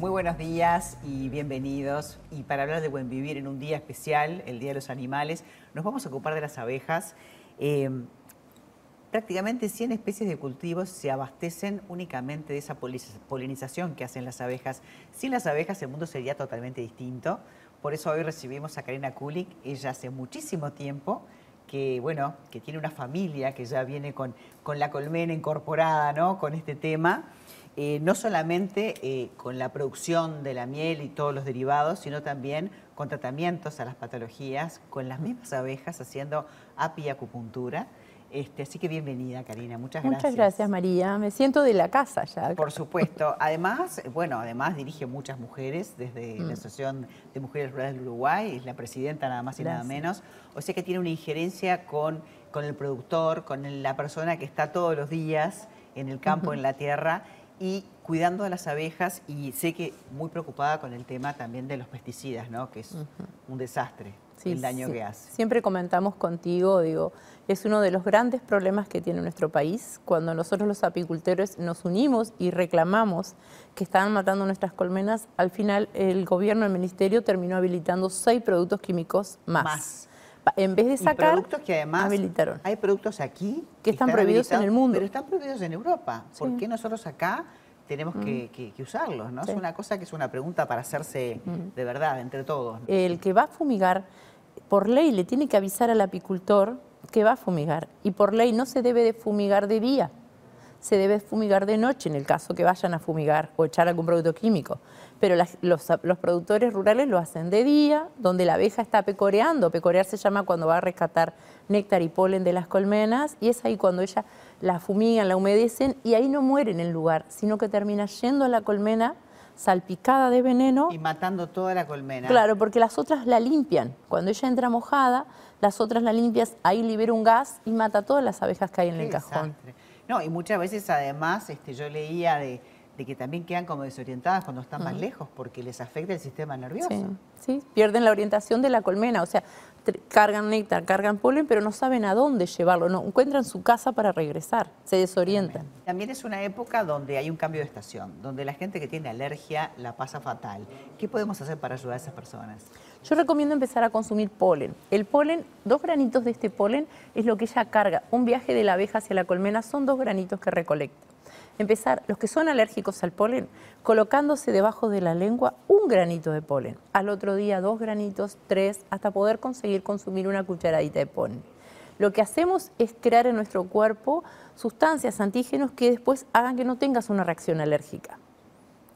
Muy buenos días y bienvenidos. Y para hablar de buen vivir en un día especial, el Día de los Animales, nos vamos a ocupar de las abejas. Eh, prácticamente 100 especies de cultivos se abastecen únicamente de esa polinización que hacen las abejas. Sin las abejas el mundo sería totalmente distinto. Por eso hoy recibimos a Karina Kulik. Ella hace muchísimo tiempo que, bueno, que tiene una familia que ya viene con, con la colmena incorporada, ¿no? Con este tema. Eh, no solamente eh, con la producción de la miel y todos los derivados, sino también con tratamientos a las patologías, con las mismas abejas haciendo apiacupuntura. Este, así que bienvenida, Karina. Muchas gracias. Muchas gracias, María. Me siento de la casa ya. Por supuesto. Además, bueno, además dirige muchas mujeres desde la mm. Asociación de Mujeres Rurales del Uruguay, es la presidenta nada más y nada menos. O sea que tiene una injerencia con, con el productor, con la persona que está todos los días en el campo, en la tierra y cuidando a las abejas y sé que muy preocupada con el tema también de los pesticidas, ¿no? que es un desastre el daño que hace. Siempre comentamos contigo, digo, es uno de los grandes problemas que tiene nuestro país. Cuando nosotros los apicultores nos unimos y reclamamos que estaban matando nuestras colmenas, al final el gobierno, el ministerio terminó habilitando seis productos químicos más. más. En vez de sacar, productos que además habilitaron. Hay productos aquí que están, prohibidos en el mundo. Pero están prohibidos en Europa. ¿Por qué nosotros acá tenemos mm. que, usarlos? ¿no? Es una cosa que es una pregunta para hacerse mm. de verdad entre todos. El que va a fumigar, por ley le tiene que avisar al apicultor que va a fumigar. Y por ley no se debe de fumigar de día se debe fumigar de noche en el caso que vayan a fumigar o echar algún producto químico. Pero los, productores rurales lo hacen de día, donde la abeja está pecoreando. Pecorear se llama cuando va a rescatar néctar y polen de las colmenas y es ahí cuando ella la fumigan, la humedecen y ahí no muere en el lugar, sino que termina yendo a la colmena salpicada de veneno. Y matando toda la colmena. Claro, porque las otras la limpian. Cuando ella entra mojada, las otras la limpias, ahí libera un gas y mata a todas las abejas que hay en el cajón. No, y muchas veces además este, yo leía de, que también quedan como desorientadas cuando están más lejos porque les afecta el sistema nervioso. Sí, pierden la orientación de la colmena, o sea, cargan néctar, cargan polen, pero no saben a dónde llevarlo, no encuentran su casa para regresar, se desorientan. También es una época donde hay un cambio de estación, donde la gente que tiene alergia la pasa fatal. ¿Qué podemos hacer para ayudar a esas personas? Yo recomiendo empezar a consumir polen. El polen, dos granitos de este polen es lo que ella carga. Un viaje de la abeja hacia la colmena son dos granitos que recolecta. Empezar, los que son alérgicos al polen, colocándose debajo de la lengua un granito de polen. Al otro día dos granitos, tres, hasta poder conseguir consumir una cucharadita de polen. Lo que hacemos es crear en nuestro cuerpo sustancias, antígenos que después hagan que no tengas una reacción alérgica.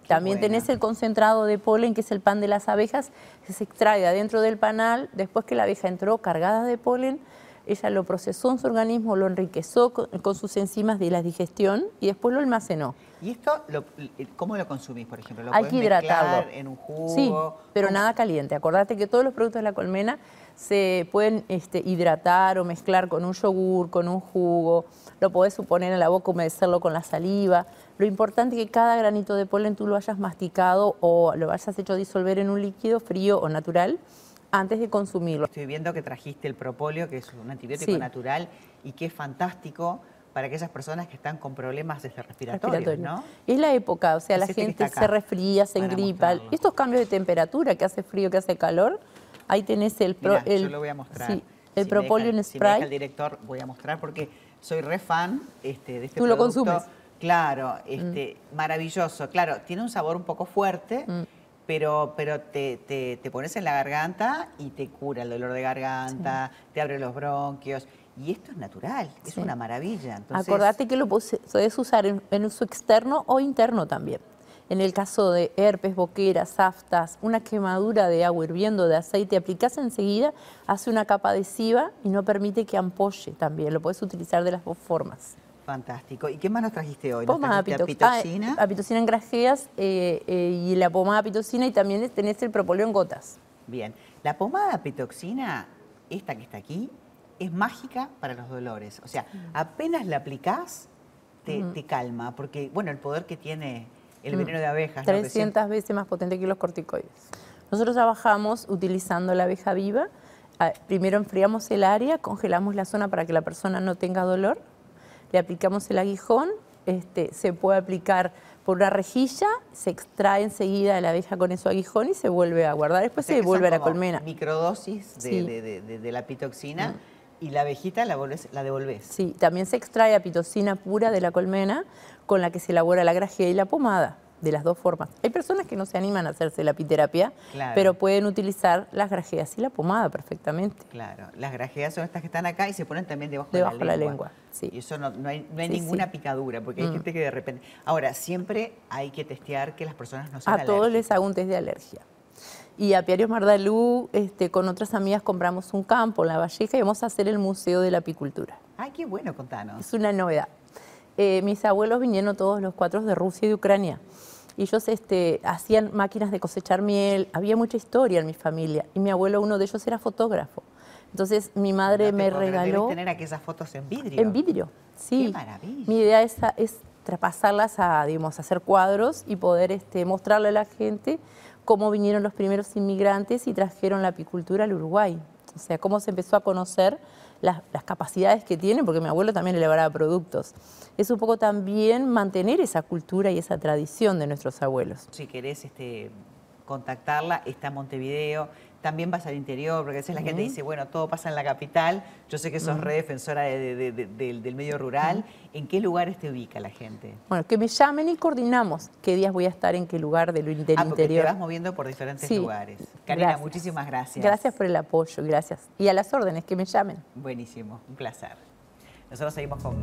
También tenés el concentrado de polen, que es el pan de las abejas, que se extrae de adentro del panal. Después que la abeja entró cargada de polen, ella lo procesó en su organismo, lo enriqueció con, sus enzimas de la digestión y después lo almacenó. ¿Y esto cómo lo consumís, por ejemplo? ¿Lo Hay que hidratarlo. en un jugo? Sí, pero nada caliente. Acordate que todos los productos de la colmena se pueden este, hidratar o mezclar con un yogur, con un jugo. Lo podés suponer en la boca, humedecerlo con la saliva. Lo importante es que cada granito de polen tú lo hayas masticado o lo hayas hecho disolver en un líquido frío o natural antes de consumirlo. Estoy viendo que trajiste el propóleo, que es un antibiótico natural y que es fantástico para aquellas personas que están con problemas este, respiratorios, ¿no? Es la época, o sea, la gente se resfría, se engripa. Estos cambios de temperatura, que hace frío, que hace calor, ahí tenés el... Pro, yo lo voy a mostrar. Sí, el propóleo en spray. Si el director, voy a mostrar porque soy re fan este, de este ¿Tú lo consumes? Claro, este, mm. maravilloso. Claro, tiene un sabor un poco fuerte, mm. Pero, pero te, te, pones en la garganta y te cura el dolor de garganta, te abre los bronquios. Y esto es natural, es una maravilla. Acordate que lo puedes usar en, en uso externo o interno también. En el caso de herpes, boqueras, aftas, una quemadura de agua hirviendo de aceite, aplicás enseguida, hace una capa adhesiva y no permite que ampolle también. Lo puedes utilizar de las dos formas. Fantástico. ¿Y qué más nos trajiste hoy? Pomada apitocina. Ah, apitocina en grajeas eh, eh, y la pomada apitocina y también tenés el propóleo en gotas. Bien. La pomada apitoxina, esta que está aquí, es mágica para los dolores. O sea, mm. apenas la aplicás, te, calma, porque, bueno, el poder que tiene el mm. veneno de abejas. 300 veces más potente que los corticoides. Nosotros trabajamos utilizando la abeja viva. Ah, primero enfriamos el área, congelamos la zona para que la persona no tenga dolor le aplicamos el aguijón este, se puede aplicar por una rejilla, se extrae enseguida de la abeja con su aguijón y se vuelve a guardar. Después O sea se devuelve a la colmena. Microdosis de, Sí. De- de- de- de la pitoxina y la abejita la, volvés- la devolvés. Sí, también se extrae apitocina pura de la colmena con la que se elabora la grajea y la pomada, de las dos formas. Hay personas que no se animan a hacerse la apiterapia, Claro. pero pueden utilizar las grajeas y la pomada perfectamente. Claro, las grajeas son estas que están acá y se ponen también debajo, Debajo de la lengua. lengua, sí. Y eso no, no hay, no hay Sí, ninguna sí. picadura, porque hay Mm. gente que de repente... Ahora, siempre hay que testear que las personas no sean A todos les hago un test de alergia. Y a Piarios Mardalú, este, con otras amigas compramos un campo en La Valleja y vamos a hacer el Museo de la Apicultura. Ay, qué bueno, contanos. Es una novedad. Eh, mis abuelos vinieron todos los cuatro de Rusia y de Ucrania. Y ellos este, hacían máquinas de cosechar miel. Había mucha historia en mi familia. Y mi abuelo, uno de ellos, era fotógrafo. Entonces mi madre No me regaló tener aquellas fotos en vidrio. en vidrio. Sí. Qué maravilla. Mi idea es, es traspasarlas a, digamos, hacer cuadros y poder este, mostrarle a la gente cómo vinieron los primeros inmigrantes y trajeron la apicultura al Uruguay. O sea, cómo se empezó a conocer las, capacidades que tienen, porque mi abuelo también elaboraba productos. Es un poco también mantener esa cultura y esa tradición de nuestros abuelos. Si querés este, contactarla, está en Montevideo. También vas al interior, porque a veces la gente dice, bueno, todo pasa en la capital. Yo sé que sos re defensora de- de- de- del, medio rural. ¿En qué lugares te ubica la gente? Bueno, que me llamen y coordinamos qué días voy a estar en qué lugar del, del ah, interior. te vas moviendo por diferentes Sí. lugares. Karina, Gracias. muchísimas gracias. Gracias por el apoyo, gracias. Y a las órdenes, que me llamen. Buenísimo, un placer. Nosotros seguimos con más.